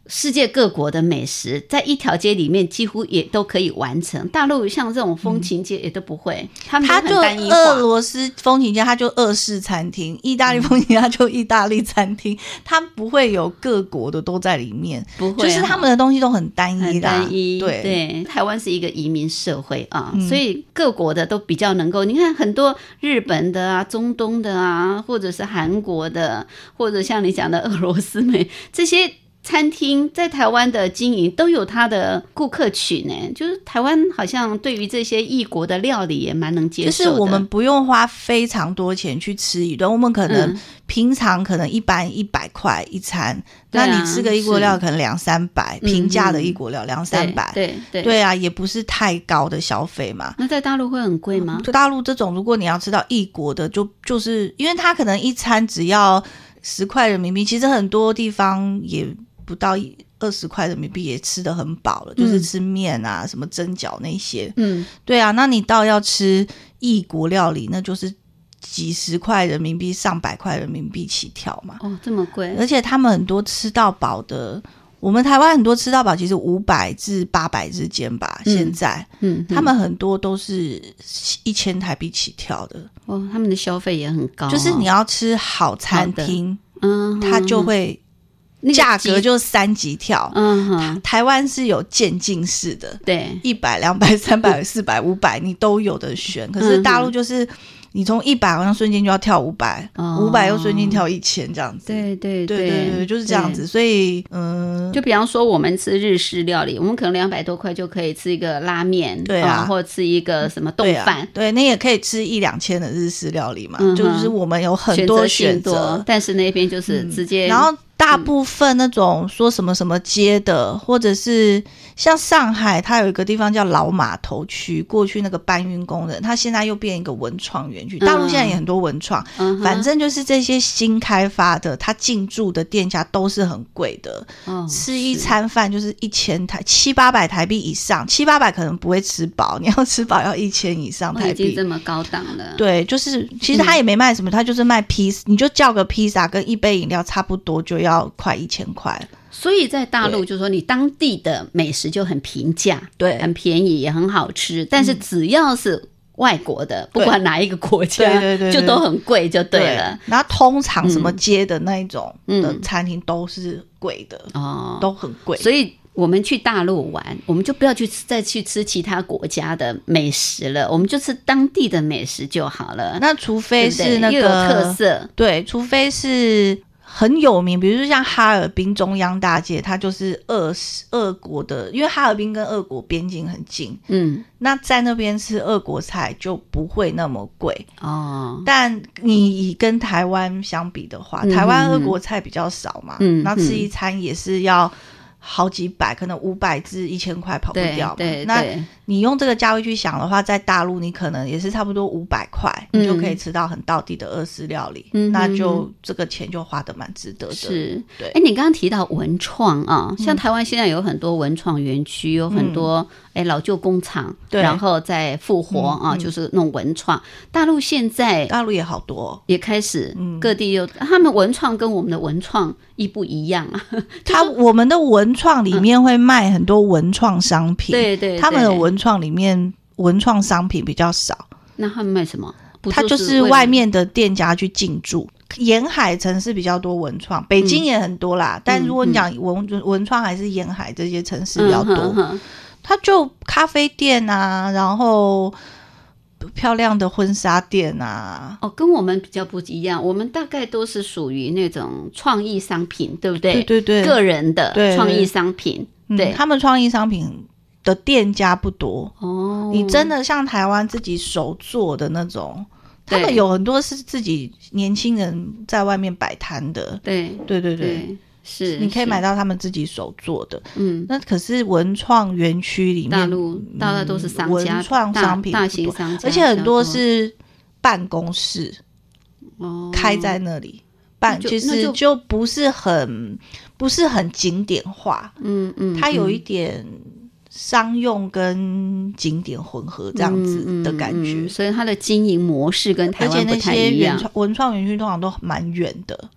世界各国的美食在一条街里面几乎也都可以完成。大陆像这种风情街也都不会，他们都很单一化俄罗斯风情街，它就俄式餐厅；意大利风情街，它就意大利餐厅。它不会有各国的都在里面，不会就是他们的东西都很单一很啦。单一，对对，台湾是一个移民社会啊，嗯所以各国的都比较能够，你看很多日本的啊、中东的啊，或者是韩国的，或者像你讲的俄罗斯美这些。餐厅在台湾的经营都有它的顾客群呢，就是台湾好像对于这些异国的料理也蛮能接受就。是我们不用花非常多钱去吃一顿，我们可能嗯平常可能一般一百块一餐，那你吃个异国料可能两三百，嗯平价的嗯异国料两三百，对对对啊，也不是太高的消费嘛。那在大陆会很贵吗？就大陆这种，如果你要吃到异国的，就就是因为它可能一餐只要十块人民币，其实很多地方也不到一二十块人民币也吃的很饱了，就是嗯。吃面啊、什么蒸饺那些。嗯，对啊，那你到要吃异国料理，那就是几十块人民币、上百块人民币起跳嘛。哦，这么贵，而且他们很多吃到饱的，我们台湾很多吃到饱其实五百至八百之间吧。嗯。现在。嗯，嗯。他们很多都是一千台币起跳的，哦，他们的消费也很高哦，就是你要吃好餐厅，嗯，他就会那个价格级就三级跳。嗯哼，台湾是有渐进式的，对，一百、两百、三百、四百、五百，你都有的选。可是大陆就是你从一百好像瞬间就要跳五百、哦五百又瞬间跳一千这样子。对对对对对，就是这样子。。所以嗯，就比方说，我们吃日式料理，我们可能两百多块就可以吃一个拉面，对啊或者吃一个什么冻饭，，对，你也可以吃一两千的日式料理嘛，嗯就是我们有很多选选择。但是那边就是嗯直接，然后大部分那种说什么什么街的，或者是像上海，它有一个地方叫老码头区，过去那个搬运工人，他现在又变一个文创园区。大陆现在也很多文创，嗯反正就是这些新开发的，他进驻的店家都是很贵的，哦吃一餐饭就是一千台七八百台币以上，七八百可能不会吃饱，你要吃饱要一千以上哦台币。已经这么高档了，对，就是其实他也没卖什么，他就是卖披萨，你就叫个披萨跟一杯饮料差不多就要快一千块。所以在大陆就是说，你当地的美食就很平价，对很便宜，也很好吃。但是只要是外国的，不管哪一个国家，对对对对就都很贵，就对了。然后通常什么街的那一种嗯的餐厅都是贵的，哦，都很贵。所以我们去大陆玩，我们就不要去再去吃其他国家的美食了，我们就吃当地的美食就好了。那除非是那个特色，对，除非是很有名，比如说像哈尔滨中央大街，它就是俄俄国的，因为哈尔滨跟俄国边境很近，嗯，那在那边吃俄国菜就不会那么贵。哦，但你以跟台湾相比的话，嗯台湾俄国菜比较少嘛，嗯那吃嗯一餐也是要好几百，可能五百至一千块跑不掉嘛。那对对，你用这个价位去想的话，在大陆你可能也是差不多五百块，你就可以嗯吃到很到地的俄式料理，嗯那嗯就这个钱就花的蛮值得的。是，对。哎，你刚刚提到文创啊，像台湾现在有很多文创园区，有很多哎老旧工厂，对。然后再复活啊，就是弄文创。大陆现在大陆也好多。哦、也开始嗯。各地有他们文创跟我们的文创一不一样啊？他我们的文创里面会卖很多文创商品，对对，他们的对文创里面文创商品比较少。那他们卖什么？不它就是外面的店家去进驻。沿海城市比较多文创，北京嗯也很多啦。但如果你讲文文创，还是沿海这些城市比较多。嗯哼哼它就咖啡店啊，然后漂亮的婚纱店啊，哦，跟我们比较不一样，我们大概都是属于那种创意商品，对不对？对对对，个人的创意商品，嗯对。他们创意商品的店家不多。哦，你真的像台湾自己手做的那种，他们有很多是自己年轻人在外面摆摊的。对对对对，对是，你可以买到他们自己手做的。嗯。那可是文创园区里面，大陆大概都是商家，文创商品大型商家，而且很多是办公室哦开在那里办，其实就不是很不是很景点化，嗯嗯，它有一嗯点商用跟景点混合这样子的感觉。嗯嗯嗯所以它的经营模式跟台湾不那些太一样原创文创园区通常都蛮远的，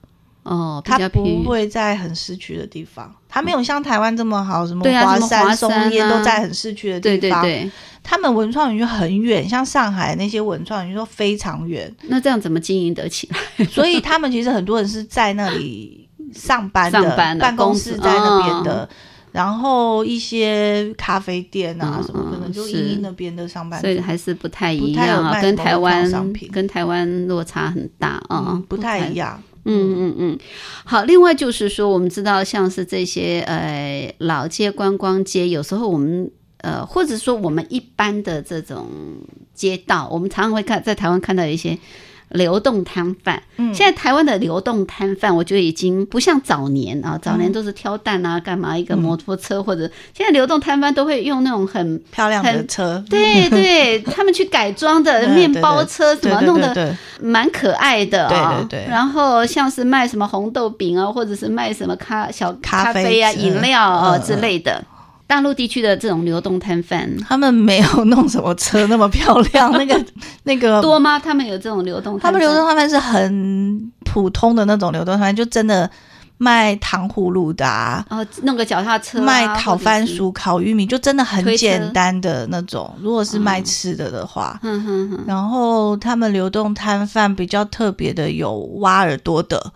哦，比它不会在很市区的地方，它没有像台湾这么好，什么华山、松烟都在很市区的地方。对对，他们文创园区很远，像上海那些文创园区都非常远，那这样怎么经营得起来？所以他们其实很多人是在那里上班的，上班的办公室在那边哦的。然后一些咖啡店啊嗯什么，嗯可能就是依依那边的上班族所以还是不太一样啊，跟台湾跟台湾落差很大啊、嗯不太一样。嗯嗯嗯，好。另外就是说，我们知道像是这些呃老街、观光街，有时候我们呃，或者说我们一般的这种街道，我们常常会看在台湾看到一些流动摊贩。嗯。现在台湾的流动摊贩，我觉得已经不像早年啊，早年都是挑担啊，干嘛一个摩托车或者现在流动摊贩都会用那种很漂亮的很车，对对，他们去改装的嗯面包车，什么弄得对对蛮可爱的啊、对对对。然后像是卖什么红豆饼啊，或者是卖什么咖小咖啡啊、之饮料啊、嗯。之类的。大陆地区的这种流动摊贩他们没有弄什么车那么漂亮，那个那个多吗？他们有这种流动？他们流动摊贩是很普通的那种流动摊贩，就真的卖糖葫芦的啊，哦，弄个脚踏车、啊，卖烤番。薯、烤玉米，就真的很简单的那种。如果是卖吃的的话，哼哼哼，然后他们流动摊贩比较特别的有挖耳朵的，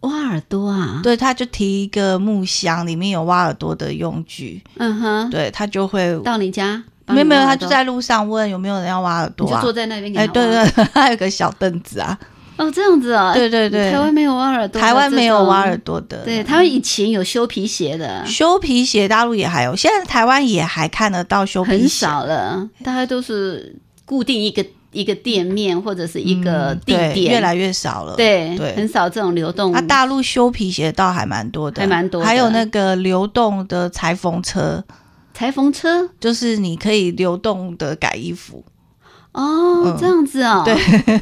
挖耳朵啊，对，他就提一个木箱，里面有挖耳朵的用具，嗯哼，对他就会。到你家，没有没有，他就在路上问有没有人要挖耳朵啊。你就坐？在那边给哎，对对，还有个小凳子啊，哦，这样子啊，对对对，台湾没有挖耳朵台湾没有挖耳朵的，对，台湾以前有修皮鞋的，修皮鞋，大陆也还有，现在台湾也还看得到修皮鞋，很少了，大概都是固定一个一个店面或者是一个嗯地点，对越来越少了。对对很少这种流动。那、大陆修皮鞋倒还蛮多的，还蛮多的还有那个流动的裁缝车，裁缝车就是你可以流动的改衣服，哦，嗯这样子哦，对，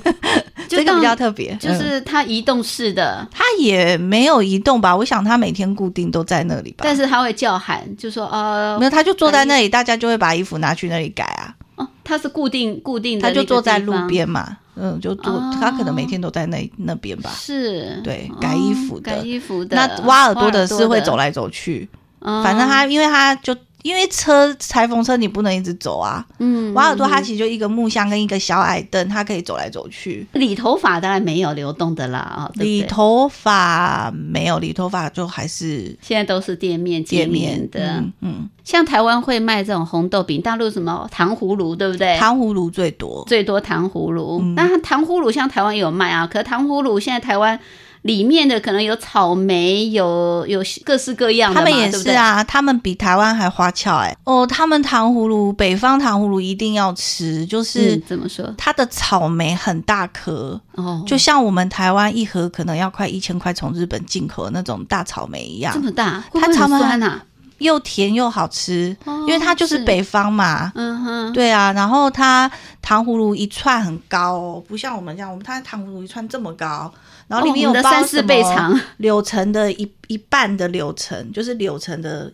就这个比较特别，就嗯是它移动式的，它也没有移动吧？我想它每天固定都在那里吧。但是它会叫喊，就说呃没有，他就坐在那里，大家就会把衣服拿去那里改啊。哦，他是固定固定的他就坐在路边嘛，嗯，就坐，哦。他可能每天都在那那边吧。是，对哦改衣服的。改衣服的，那挖耳朵的是会走来，来走去，哦。反正他因为他就因为车裁缝车你不能一直走啊，嗯瓦尔多它嗯其实就一个木箱跟一个小矮凳，它可以走来走去。理头发当然没有流动的啦啊，对对理头发没有，理头发就还是现在都是店面店见面面的，嗯嗯，像台湾会卖这种红豆饼，大陆什么糖葫芦，对不对？糖葫芦最多。最多糖葫芦，嗯那糖葫芦像台湾有卖啊，可是糖葫芦现在台湾里面的可能有草莓，有有各式各样的，他们也是啊，他们比台湾还花俏哎、哦，他们糖葫芦，北方糖葫芦一定要吃，就是嗯，怎么说？它的草莓很大颗，哦，就像我们台湾一盒可能要快一千块从日本进口的那种大草莓一样这，么大，会不会很它草莓酸啊？又甜又好吃，哦因为它就是北方嘛。嗯哼，对啊，然后它糖葫芦一串很高哦，不像我们这样，我们它糖葫芦一串这么高，然后里面有包三四倍什么长，柳橙的一一半的柳橙，就是柳橙的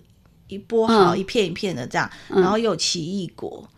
一剥好、嗯。一片一片的这样，嗯。然后有奇异果，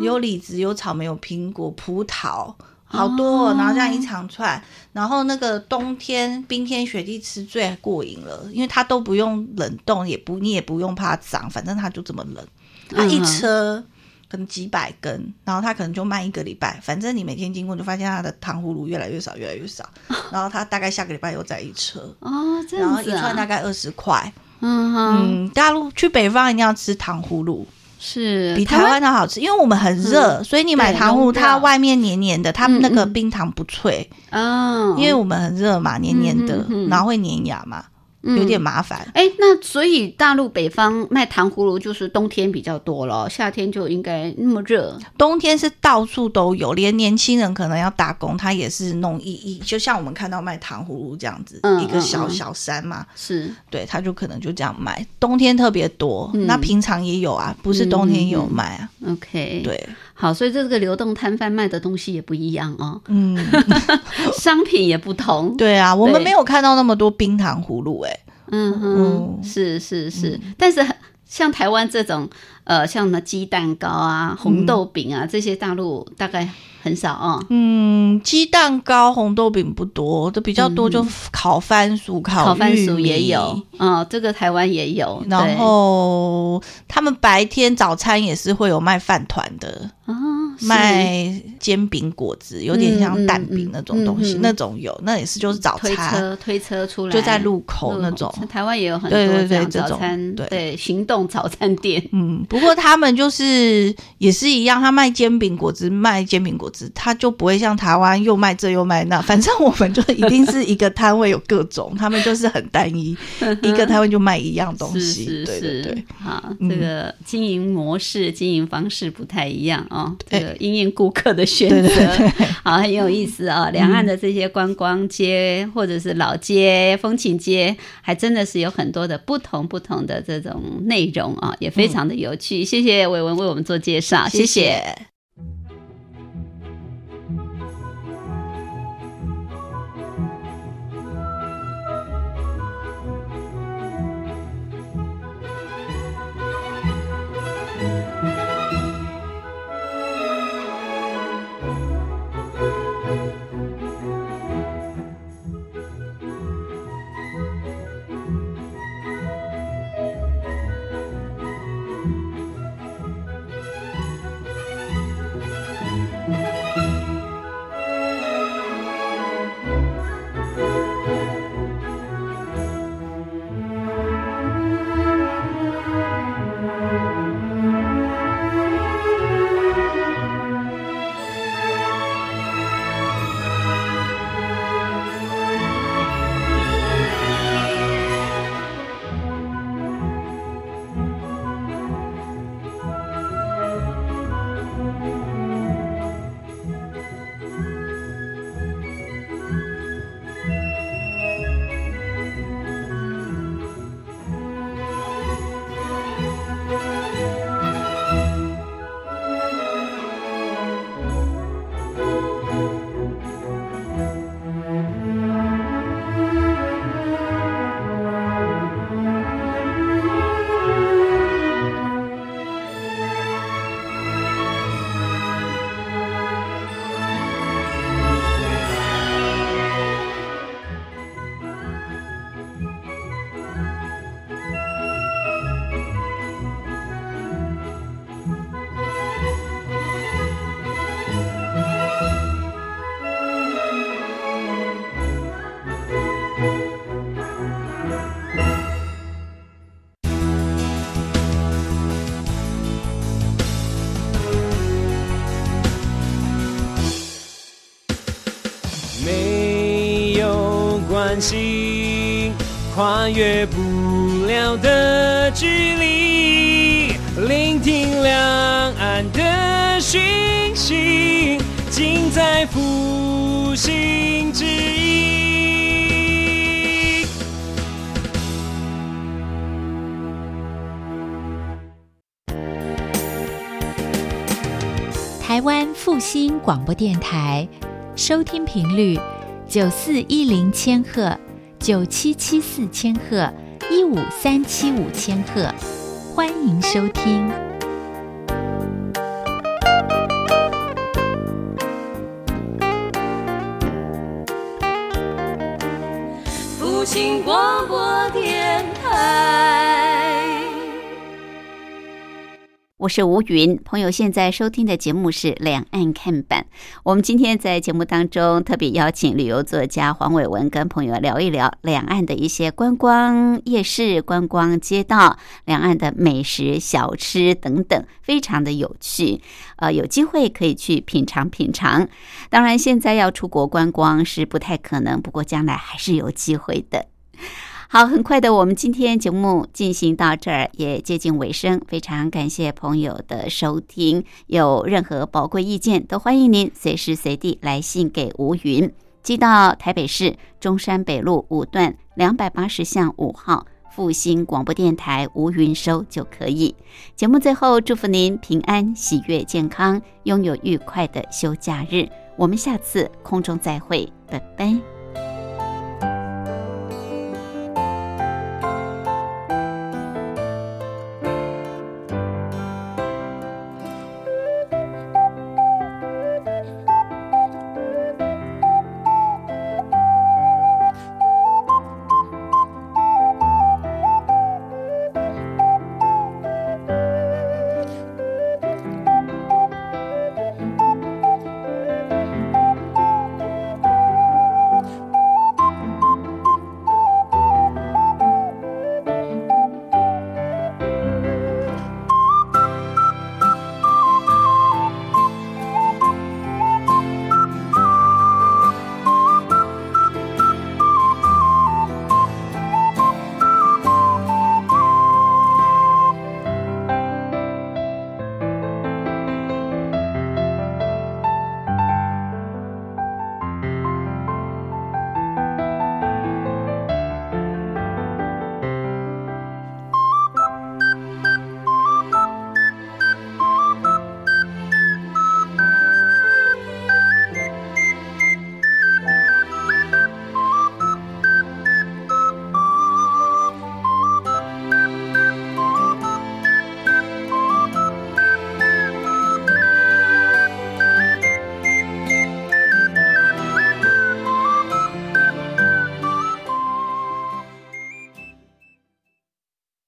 有李子，有草莓，有苹果，葡萄。好多、哦，然后这样一长串，然后那个冬天冰天雪地吃最过瘾了，因为它都不用冷冻，也不你也不用怕它脏，反正它就这么冷。它一车可能几百根，然后它可能就卖一个礼拜，反正你每天经过，你就发现它的糖葫芦越来越少，越来越少，然后它大概下个礼拜又再一车，哦，这然后一串大啊，概二十块。嗯哼，嗯，大陆去北方一定要吃糖葫芦，是比台湾的好吃，因为我们很热，所以你买糖葫芦，它外面黏黏的，它嗯那个嗯冰糖不脆，嗯，因为我们很热嘛，黏黏的然后会粘牙嘛，有点麻烦。哎，那所以大陆北方卖糖葫芦就是冬天比较多了，夏天就应该那么热。冬天是到处都有，连年轻人可能要打工，他也是弄一一，就像我们看到卖糖葫芦这样子，嗯一个小小山嘛，是，对，他就可能就这样卖。冬天特别多，嗯那平常也有啊，不是冬天也有卖啊。OK，，对，好，所以这个流动摊贩卖的东西也不一样哦，嗯，商品也不同。对啊，我们对没有看到那么多冰糖葫芦、欸，嗯哼，嗯。是是是，但是像台湾这种，呃，像什么鸡蛋糕啊、红豆饼啊、这些，大陆大概很少啊、嗯，鸡蛋糕、红豆饼不多，都比较多就烤番薯、烤番薯也有，嗯，这个台湾也有，然对。后他们白天早餐也是会有卖饭团的，啊，卖煎饼果子，有点像蛋饼嗯那种东西，那种有，那也是就是早餐推餐，车推车出来，就在路口那种。台湾也有很多对对对这种早餐，对。行动早餐店。嗯，不过他们就是也是一样，他卖煎饼果子，卖煎饼果子，他就不会像台湾又卖这又卖那，反正我们就一定是一个摊位有各种，他们就是很单一，一个摊位就卖一样东是西，是。对对是对，，好，嗯这个经营模式、经营方式不太一样哦，这个因应顾客的选择，对对，好，很有意思啊、两岸的这些观光街或者是老街、风情街，还真的是有很多的不同不同的这种内容啊，也非常的有趣。谢谢伟文为我们做介绍，谢谢。没心，跨越不了的距离。聆听两岸的讯息，尽在复兴之音。台湾复兴广播电台，收听频率九四一零千赫、九七七四千赫、一五三七五千赫，欢迎收听。复兴广播电我是吴云，朋友现在收听的节目是《两岸看板》。我们今天在节目当中特别邀请旅游作家黄伟文跟朋友聊一聊两岸的一些观光夜市、观光街道、两岸的美食小吃等等，非常的有趣。呃，有机会可以去品尝品尝。当然，现在要出国观光是不太可能，不过将来还是有机会的。好，很快的，我们今天节目进行到这儿，也接近尾声。非常感谢朋友的收听，有任何宝贵意见，都欢迎您随时随地来信给吴云，寄到台北市中山北路五段两百八十巷五号复兴广播电台吴云收就可以。节目最后，祝福您平安、喜悦、健康，拥有愉快的休假日。我们下次空中再会，拜拜。